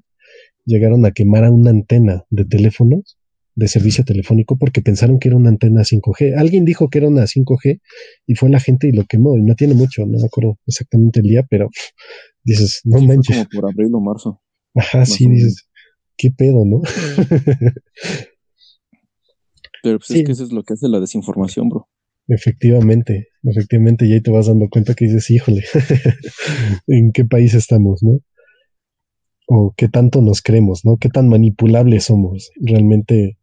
llegaron a quemar a una antena de teléfonos de servicio telefónico porque pensaron que era una antena 5G. Alguien dijo que era una 5G y fue la gente y lo quemó. Y no tiene mucho, no me acuerdo exactamente el día, pero (laughs) dices, no sí, manches. Como por abril o marzo. Ajá, sí, dices, qué pedo, ¿no? (laughs) pero pues sí. es que eso es lo que hace la desinformación, bro. Efectivamente, efectivamente, y ahí te vas dando cuenta que dices, híjole, (laughs) ¿en qué país estamos, no? O qué tanto nos creemos, ¿no? Qué tan manipulables somos. Realmente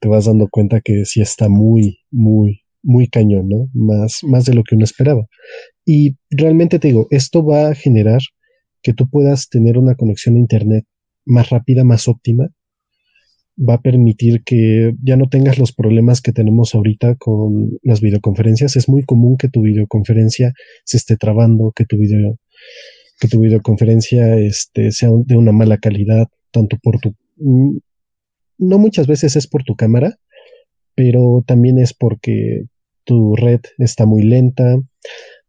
te vas dando cuenta que sí está muy, muy, muy cañón, ¿no? Más, más de lo que uno esperaba. Y realmente te digo, esto va a generar que tú puedas tener una conexión a Internet más rápida, más óptima, va a permitir que ya no tengas los problemas que tenemos ahorita con las videoconferencias. Es muy común que tu videoconferencia se esté trabando, que tu video, que tu videoconferencia este, sea de una mala calidad, tanto por tu, no muchas veces es por tu cámara, pero también es porque tu red está muy lenta,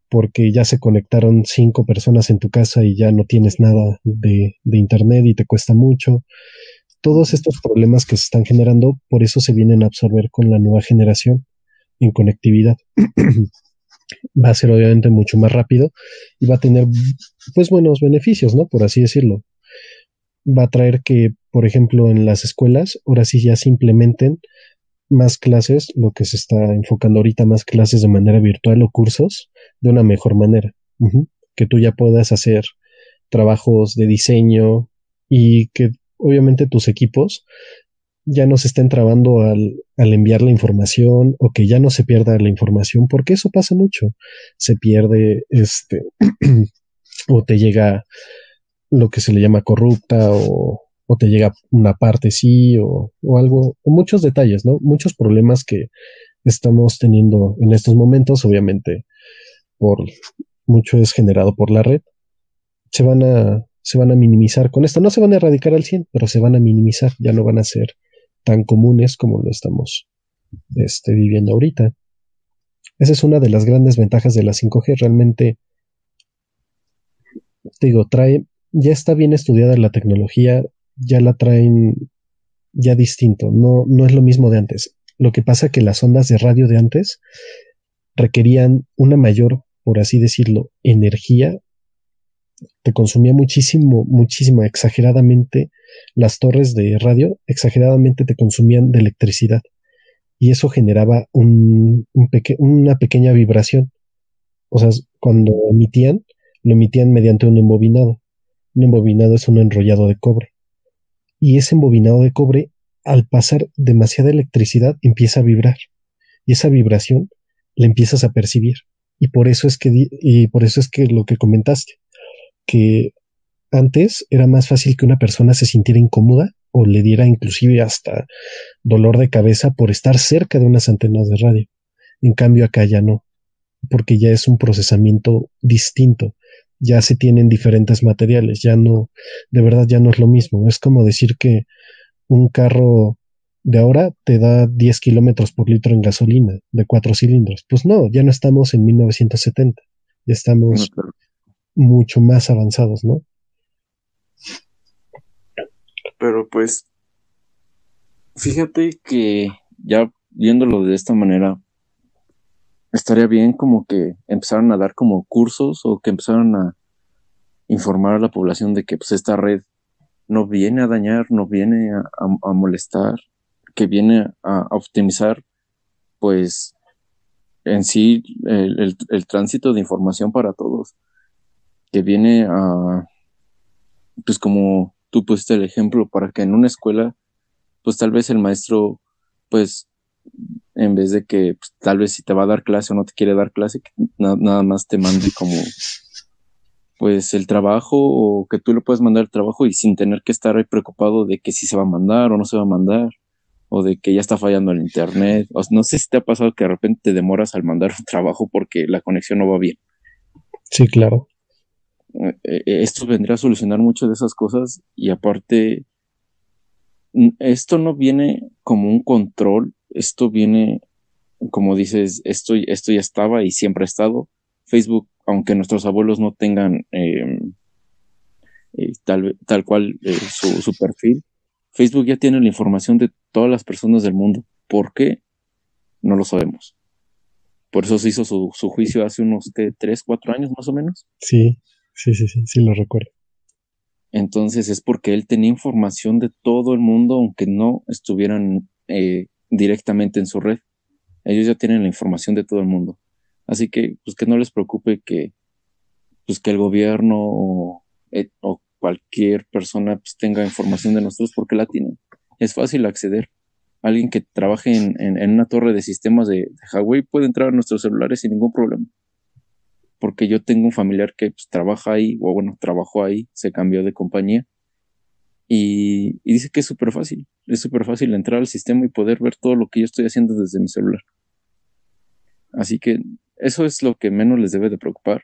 porque ya se conectaron cinco personas en tu casa y ya no tienes nada de, de internet y te cuesta mucho todos estos problemas que se están generando, por eso se vienen a absorber con la nueva generación en conectividad. (clears throat) va a ser obviamente mucho más rápido y va a tener pues buenos beneficios, ¿no? Por así decirlo. Va a traer que, por ejemplo, en las escuelas, ahora sí ya se implementen más clases, lo que se está enfocando ahorita, más clases de manera virtual o cursos de una mejor manera. Que tú ya puedas hacer trabajos de diseño y que obviamente tus equipos ya no se estén trabando al, al, enviar la información o que ya no se pierda la información, porque eso pasa mucho. Se pierde, este, (clears throat) o te llega lo que se le llama corrupta o, o te llega una parte sí o, o, algo, muchos detalles, ¿no? Muchos problemas que estamos teniendo en estos momentos, obviamente, por mucho es generado por la red, se van a, se van a minimizar con esto. No se van a erradicar al 100, pero se van a minimizar, ya no van a ser tan comunes como lo estamos este, viviendo ahorita. Esa es una de las grandes ventajas de la 5G. Realmente, te digo, trae, ya está bien estudiada la tecnología, ya la traen ya distinto, no, no es lo mismo de antes. Lo que pasa que las ondas de radio de antes requerían una mayor, por así decirlo, energía te consumía muchísimo, muchísimo, exageradamente las torres de radio, exageradamente te consumían de electricidad y eso generaba una pequeña vibración. O sea, cuando emitían, lo emitían mediante un embobinado. Un embobinado es un enrollado de cobre. Y ese embobinado de cobre, al pasar demasiada electricidad, empieza a vibrar. Y esa vibración la empiezas a percibir. Y por eso es que, y por eso es que lo que comentaste, que antes era más fácil que una persona se sintiera incómoda o le diera inclusive hasta dolor de cabeza por estar cerca de unas antenas de radio. En cambio acá ya no, porque ya es un procesamiento distinto, ya se tienen diferentes materiales, ya no, de verdad ya no es lo mismo. Es como decir que un carro de ahora te da 10 kilómetros por litro en gasolina de cuatro cilindros. Pues no, ya no estamos en 1970, ya estamos mucho más avanzados, ¿no? Pero pues, fíjate que ya viéndolo de esta manera, estaría bien como que empezaran a dar como cursos o que empezaran a informar a la población de que pues esta red no viene a dañar, no viene a, molestar, que viene a, optimizar pues en sí el, el, tránsito de información para todos, que viene a pues como tú pusiste el ejemplo para que en una escuela pues tal vez el maestro pues en vez de que pues, tal vez si te va a dar clase o no te quiere dar clase, nada más te mande como pues el trabajo o que tú le puedes mandar el trabajo y sin tener que estar ahí preocupado de que si se va a mandar o no se va a mandar o de que ya está fallando el internet. O no sé si te ha pasado que de repente te demoras al mandar un trabajo porque la conexión no va bien. Sí, claro. Eh, eh, esto vendría a solucionar muchas de esas cosas y aparte, esto no viene como un control, esto viene, como dices, esto, esto ya estaba y siempre ha estado. Facebook aunque nuestros abuelos no tengan em, eh, tal, tal cual su, perfil, Facebook ya tiene la información de todas las personas del mundo. ¿Por qué? No lo sabemos. Por eso se hizo su, juicio hace unos ¿qué, tres, cuatro años más o menos. Sí, sí, sí, sí, sí lo recuerdo. Entonces es porque él tenía información de todo el mundo, aunque no estuvieran eh, directamente en su red. Ellos ya tienen la información de todo el mundo. Así que, pues que no les preocupe que, pues que el gobierno o, eh, cualquier persona pues, tenga información de nosotros porque la tienen. Es fácil acceder. Alguien que trabaje en, una torre de sistemas de, Huawei puede entrar a nuestros celulares sin ningún problema. Porque yo tengo un familiar que pues, trabaja ahí, o bueno, trabajó ahí, se cambió de compañía. Y, y dice que es súper fácil. Es súper fácil entrar al sistema y poder ver todo lo que yo estoy haciendo desde mi celular. Así que eso es lo que menos les debe de preocupar.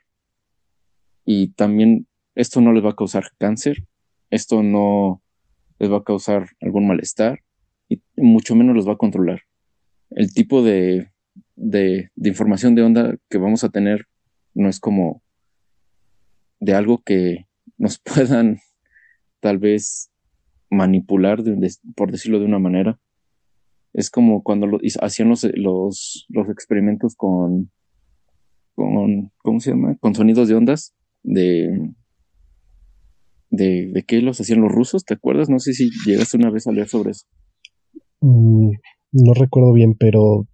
Y también esto no les va a causar cáncer, esto no les va a causar algún malestar y mucho menos los va a controlar. El tipo de, de, información de onda que vamos a tener no es como de algo que nos (laughs) puedan tal vez manipular, por decirlo de una manera. Es como cuando hacían los, los, los experimentos con con, ¿cómo se llama? Con sonidos de ondas de, de, de qué los hacían los rusos, ¿te acuerdas? No sé si llegaste una vez a leer sobre eso. Mm, no recuerdo bien, pero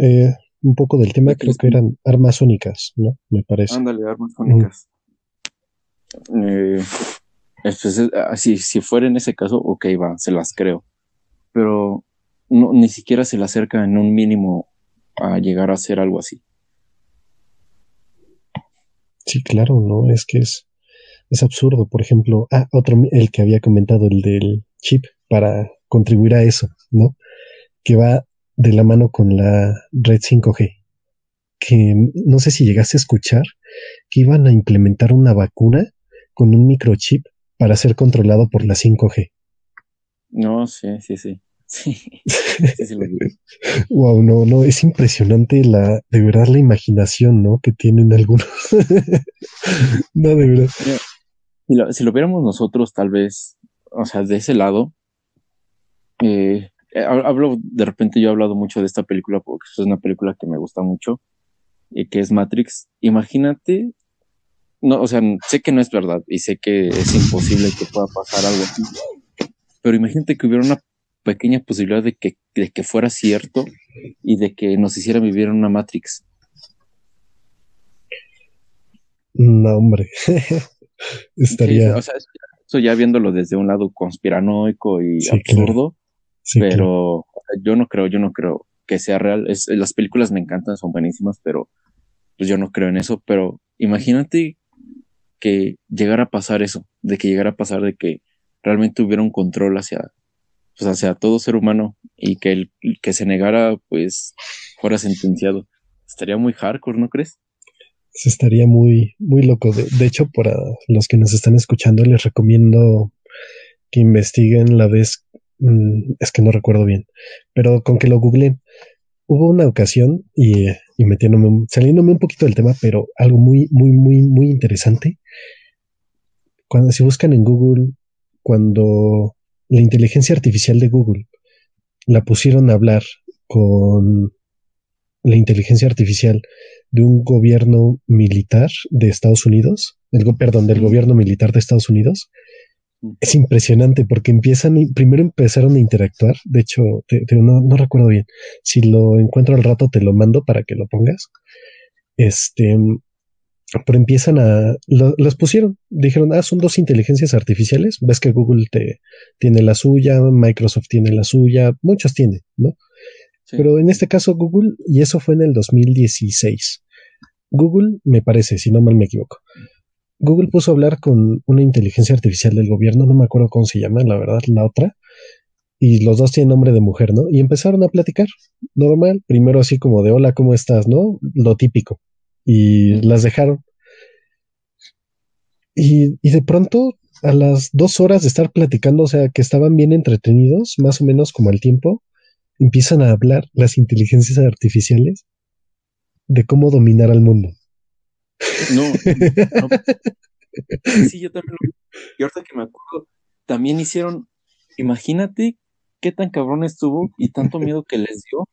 eh, un poco del tema creo que eran armas sónicas, ¿no? Me parece. Ándale, armas sónicas. Eh, así, si fuera en ese caso, ok, va, se las creo. Pero no, ni siquiera se le acerca en un mínimo a llegar a hacer algo así. Sí, claro, ¿no? Es que es, es absurdo. Por ejemplo, ah, otro, el que había comentado, el del chip, para contribuir a eso, ¿no? Que va de la mano con la red 5G. Que no sé si llegaste a escuchar que iban a implementar una vacuna con un microchip para ser controlado por la 5G. No, sí, sí, sí. (laughs) Sí, wow, (laughs) no, no, es impresionante la, de verdad la imaginación, ¿no? Que tienen algunos. (laughs) no, de verdad. Si lo, viéramos nosotros, tal vez, o sea, de ese lado, eh, hablo, de repente yo he hablado mucho de esta película porque es una película que me gusta mucho y que es Matrix. Imagínate, no, o sea, sé que no es verdad y sé que es imposible que pueda pasar algo así, pero imagínate que hubiera una pequeña posibilidad de que, de que fuera cierto y de que nos hiciera vivir en una Matrix. No, hombre. (laughs) Estaría. o sea, eso ya viéndolo desde un lado conspiranoico y absurdo, pero yo no creo, yo no creo que sea real. Es, las películas me encantan, son buenísimas, pero pues yo no creo en eso. Pero imagínate que llegara a pasar eso, de que llegara a pasar de que realmente hubiera un control hacia, pues hacia todo ser humano y que el que se negara pues fuera sentenciado. Estaría muy hardcore, ¿no crees? Se estaría muy, muy loco. De, hecho, para los que nos están escuchando, les recomiendo que investiguen la vez mm, es que no recuerdo bien, pero con que lo googleen. Hubo una ocasión y, y metiéndome, saliéndome un poquito del tema, pero algo muy, muy, muy, muy interesante. Cuando si buscan en Google, cuando la inteligencia artificial de Google la pusieron a hablar con la inteligencia artificial de un gobierno militar de Estados Unidos, el, perdón, del gobierno militar de Estados Unidos, es impresionante porque empiezan, primero empezaron a interactuar, de hecho, no, recuerdo bien, si lo encuentro al rato te lo mando para que lo pongas, este, pero empiezan a, las pusieron, dijeron, ah, son dos inteligencias artificiales, ves que Google te, tiene la suya, Microsoft tiene la suya, muchos tienen, ¿no? Pero en este caso Google, y eso fue en el 2016. Google, me parece, si no mal me equivoco. Google puso a hablar con una inteligencia artificial del gobierno, no me acuerdo cómo se llama, la verdad, la otra. Y los dos tienen nombre de mujer, ¿no? Y empezaron a platicar, normal, primero así como de hola, ¿cómo estás? ¿No? Lo típico. Y las dejaron. Y, y de pronto, a las dos horas de estar platicando, o sea, que estaban bien entretenidos, más o menos como al tiempo, empiezan a hablar las inteligencias artificiales de cómo dominar al mundo. No, (laughs) Sí, yo también Y ahorita que me acuerdo, también hicieron, imagínate qué tan cabrón estuvo y tanto miedo que les dio,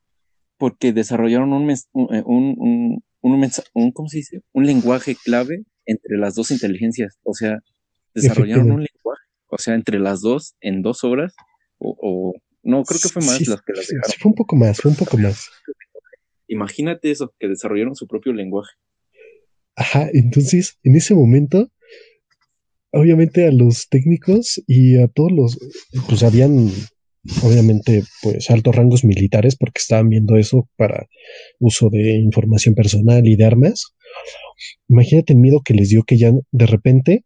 porque desarrollaron un, un, un, un, ¿cómo se dice? Un lenguaje clave entre las dos inteligencias. O sea, desarrollaron un lenguaje, o sea, entre las dos en dos horas, o no, creo que fue más las que las dejaron. fue un poco más, fue un poco más. Imagínate eso, que desarrollaron su propio lenguaje. Ajá, entonces, en ese momento, obviamente a los técnicos y a todos los, pues habían, obviamente, pues altos rangos militares porque estaban viendo eso para uso de información personal y de armas. Imagínate el miedo que les dio que ya de repente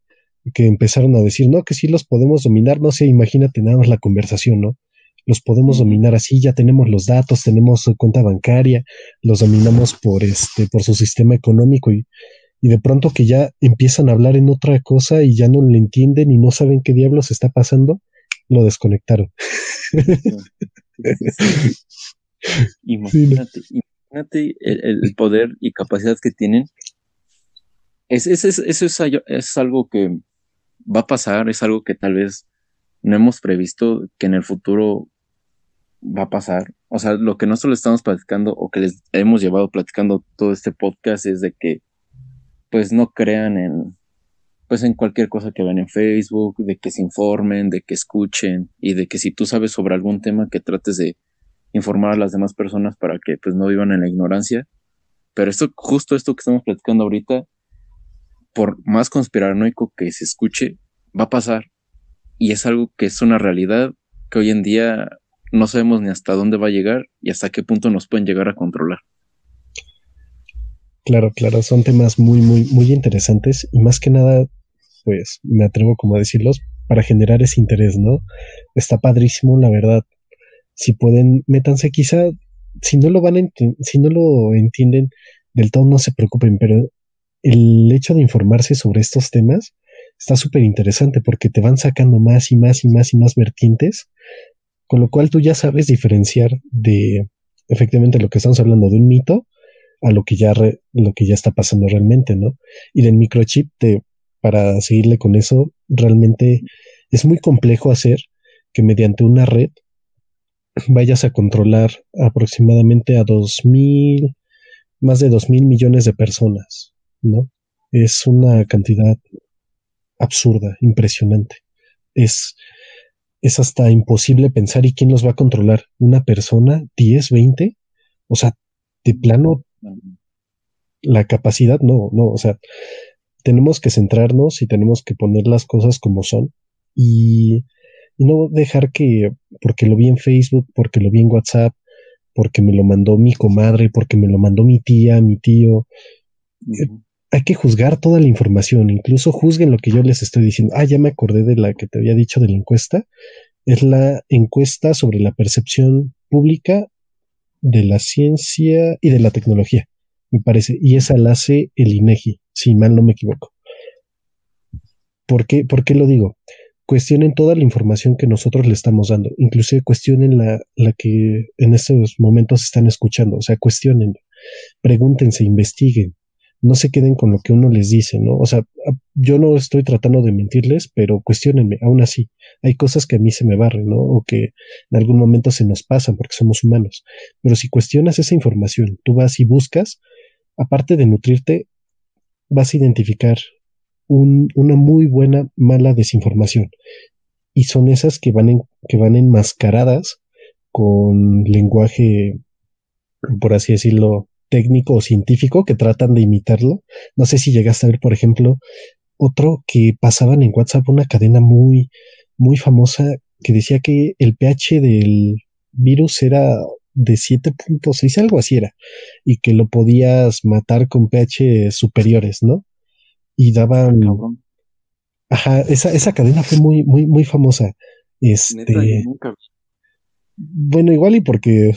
que empezaron a decir, no, que sí los podemos dominar, no sé, imagínate nada más la conversación, ¿no? Los podemos dominar así, ya tenemos los datos, tenemos su cuenta bancaria, los dominamos por este, por su sistema económico y, y de pronto que ya empiezan a hablar en otra cosa y ya no le entienden y no saben qué diablos está pasando, lo desconectaron. (laughs) imagínate, imagínate el, poder y capacidad que tienen. Es, es, es, eso es, es algo que va a pasar, es algo que tal vez no hemos previsto que en el futuro va a pasar. O sea, lo que nosotros estamos platicando o que les hemos llevado platicando todo este podcast es de que pues no crean en pues en cualquier cosa que vean en Facebook, de que se informen, de que escuchen y de que si tú sabes sobre algún tema que trates de informar a las demás personas para que pues no vivan en la ignorancia. Pero esto, justo esto que estamos platicando ahorita, por más conspiranoico que se escuche, va a pasar. Y es algo que es una realidad que hoy en día no sabemos ni hasta dónde va a llegar y hasta qué punto nos pueden llegar a controlar. Claro, claro, son temas muy, muy, muy interesantes y más que nada, pues me atrevo como a decirlos, para generar ese interés, ¿no? Está padrísimo, la verdad. Si pueden, métanse quizá, si no lo van a si no lo entienden del todo, no se preocupen, pero el hecho de informarse sobre estos temas está súper interesante porque te van sacando más y más y más y más vertientes con lo cual tú ya sabes diferenciar de efectivamente lo que estamos hablando de un mito a lo que ya, lo que ya está pasando realmente, ¿no? Y del microchip, te, para seguirle con eso, realmente es muy complejo hacer que mediante una red vayas a controlar aproximadamente a dos mil, más de dos mil millones de personas, ¿no? Es una cantidad absurda, impresionante. Es, es hasta imposible pensar y quién los va a controlar. ¿Una persona? ¿10, 20? O sea, de plano, la capacidad, no, no, o sea, tenemos que centrarnos y tenemos que poner las cosas como son y, y no dejar que, porque lo vi en Facebook, porque lo vi en WhatsApp, porque me lo mandó mi comadre, porque me lo mandó mi tía, mi tío. Eh, hay que juzgar toda la información, incluso juzguen lo que yo les estoy diciendo. Ah, ya me acordé de la que te había dicho de la encuesta. Es la encuesta sobre la percepción pública de la ciencia y de la tecnología, me parece. Y esa la hace el INEGI, si mal no me equivoco. ¿Por qué, ¿Por qué lo digo? cuestionen toda la información que nosotros le estamos dando, inclusive cuestionen la, la que en estos momentos están escuchando, o sea, cuestionen, pregúntense, investiguen, no se queden con lo que uno les dice, ¿no? O sea, yo no estoy tratando de mentirles, pero cuestionenme, aún así, hay cosas que a mí se me barren, ¿no? O que en algún momento se nos pasan porque somos humanos, pero si cuestionas esa información, tú vas y buscas, aparte de nutrirte, vas a identificar una muy buena, mala desinformación. Y son esas que van, que van enmascaradas con lenguaje, por así decirlo, técnico o científico que tratan de imitarlo. No sé si llegaste a ver, por ejemplo, otro que pasaban en WhatsApp, una cadena muy, muy famosa que decía que el pH del virus era de 7.6, algo así era, y que lo podías matar con pH superiores, ¿no? y daban. Ajá, esa, esa cadena fue muy, muy, muy famosa. Este. Bueno, igual y porque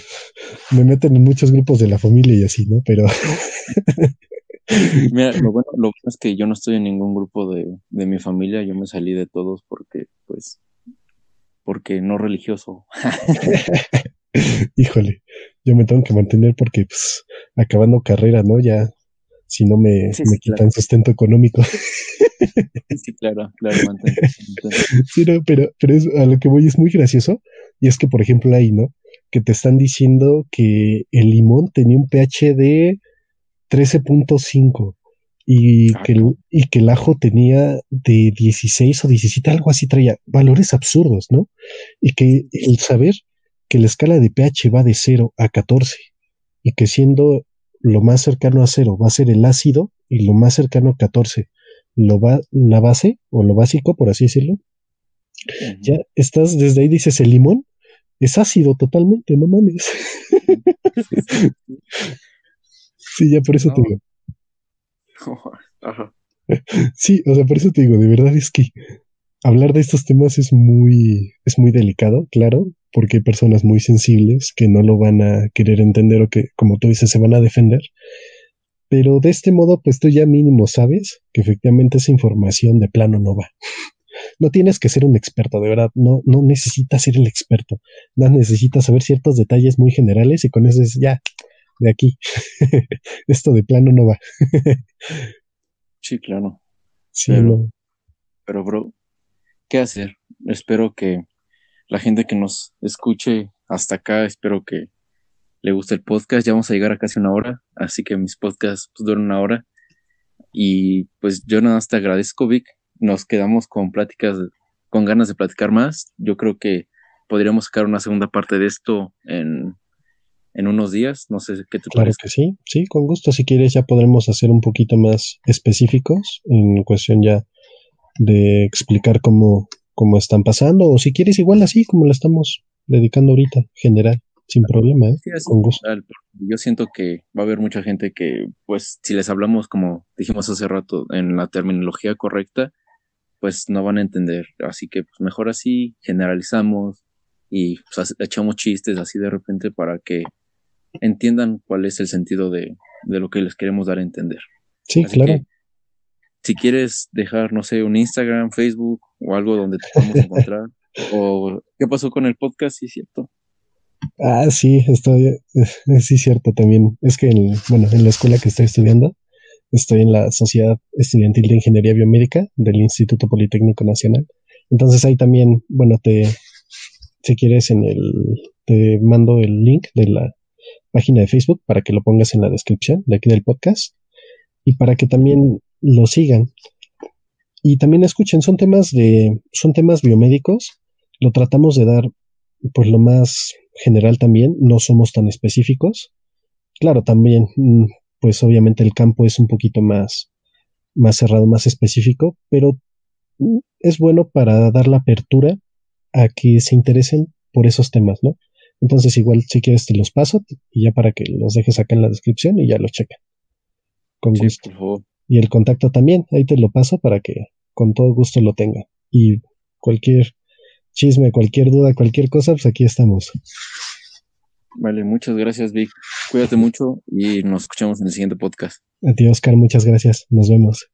me meten en muchos grupos de la familia y así, ¿no? Pero. (laughs) Mira, lo bueno, lo bueno es que yo no estoy en ningún grupo de, de mi familia, yo me salí de todos porque, pues, porque no religioso. (laughs) Híjole, yo me tengo que mantener porque, pues, acabando carrera, ¿no? Ya si no me, me quitan sustento económico. Sí, claro, claro, sí, no, pero, pero a lo que voy es muy gracioso. Y es que, por ejemplo, ahí, ¿no? Que te están diciendo que el limón tenía un pH de 13.5 y, ah, que el, y que el ajo tenía de 16 o 17, algo así traía valores absurdos, ¿no? Y que el saber que la escala de pH va de 0 a 14 y que siendo lo más cercano a cero va a ser el ácido y lo más cercano a 14 lo va la base o lo básico, por así decirlo. Ya estás, desde ahí dices el limón es ácido totalmente, no mames. (laughs) sí, ya por eso te digo. (laughs) Sí, o sea, por eso te digo, de verdad es que hablar de estos temas es muy, es muy delicado, claro, porque hay personas muy sensibles que no lo van a querer entender o que, como tú dices, se van a defender. Pero de este modo, pues tú ya mínimo sabes que efectivamente esa información de plano no va. No tienes que ser un experto, de verdad, no, no necesitas ser el experto. No necesitas saber ciertos detalles muy generales y con eso es ya, de aquí. (laughs) Esto de plano no va. (laughs) sí, claro. Sí, pero, pero, bro, ¿qué hacer? Espero que la gente que nos escuche hasta acá, espero que le guste el podcast. Ya vamos a llegar a casi una hora, así que mis podcasts pues, duran una hora. Y pues yo nada más te agradezco, Vic. Nos quedamos con pláticas, con ganas de platicar más. Yo creo que podríamos sacar una segunda parte de esto en, en unos días. No sé qué te Claro que sí, sí, con gusto. Si quieres ya podremos hacer un poquito más específicos en cuestión ya de explicar cómo como están pasando, o si quieres igual así como la estamos dedicando ahorita, general, sin problema, ¿eh? con gusto. Yo siento que va a haber mucha gente que, pues, si les hablamos, como dijimos hace rato, en la terminología correcta, pues no van a entender. Así que, pues, mejor así, generalizamos y pues, echamos chistes así de repente para que entiendan cuál es el sentido de, de lo que les queremos dar a entender. Sí, claro si quieres dejar, no sé, un Instagram, Facebook o algo donde te podamos (laughs) encontrar. o qué pasó con el podcast, sí es cierto. Ah, sí, estoy, sí, cierto también. Es que, en, bueno, en la escuela que estoy estudiando, estoy en la Sociedad Estudiantil de Ingeniería Biomédica del Instituto Politécnico Nacional. Entonces ahí también, bueno, te, si quieres, en el, te mando el link de la página de Facebook para que lo pongas en la descripción de aquí del podcast y para que también lo sigan. Y también escuchen, son temas de, son temas biomédicos, lo tratamos de dar pues lo más general también, no somos tan específicos. Claro, también, mm, pues obviamente el campo es un poquito más, más cerrado, más específico, pero mm, es bueno para dar la apertura a que se interesen por esos temas, ¿no? Entonces igual si quieres te los paso y ya para que los dejes acá en la descripción y ya los chequen. Con gusto. Y el contacto también, ahí te lo paso para que con todo gusto lo tenga. Y cualquier chisme, cualquier duda, cualquier cosa, pues aquí estamos. Vale, muchas gracias, Vic. Cuídate mucho y nos escuchamos en el siguiente podcast. A ti, Oscar, muchas gracias. Nos vemos.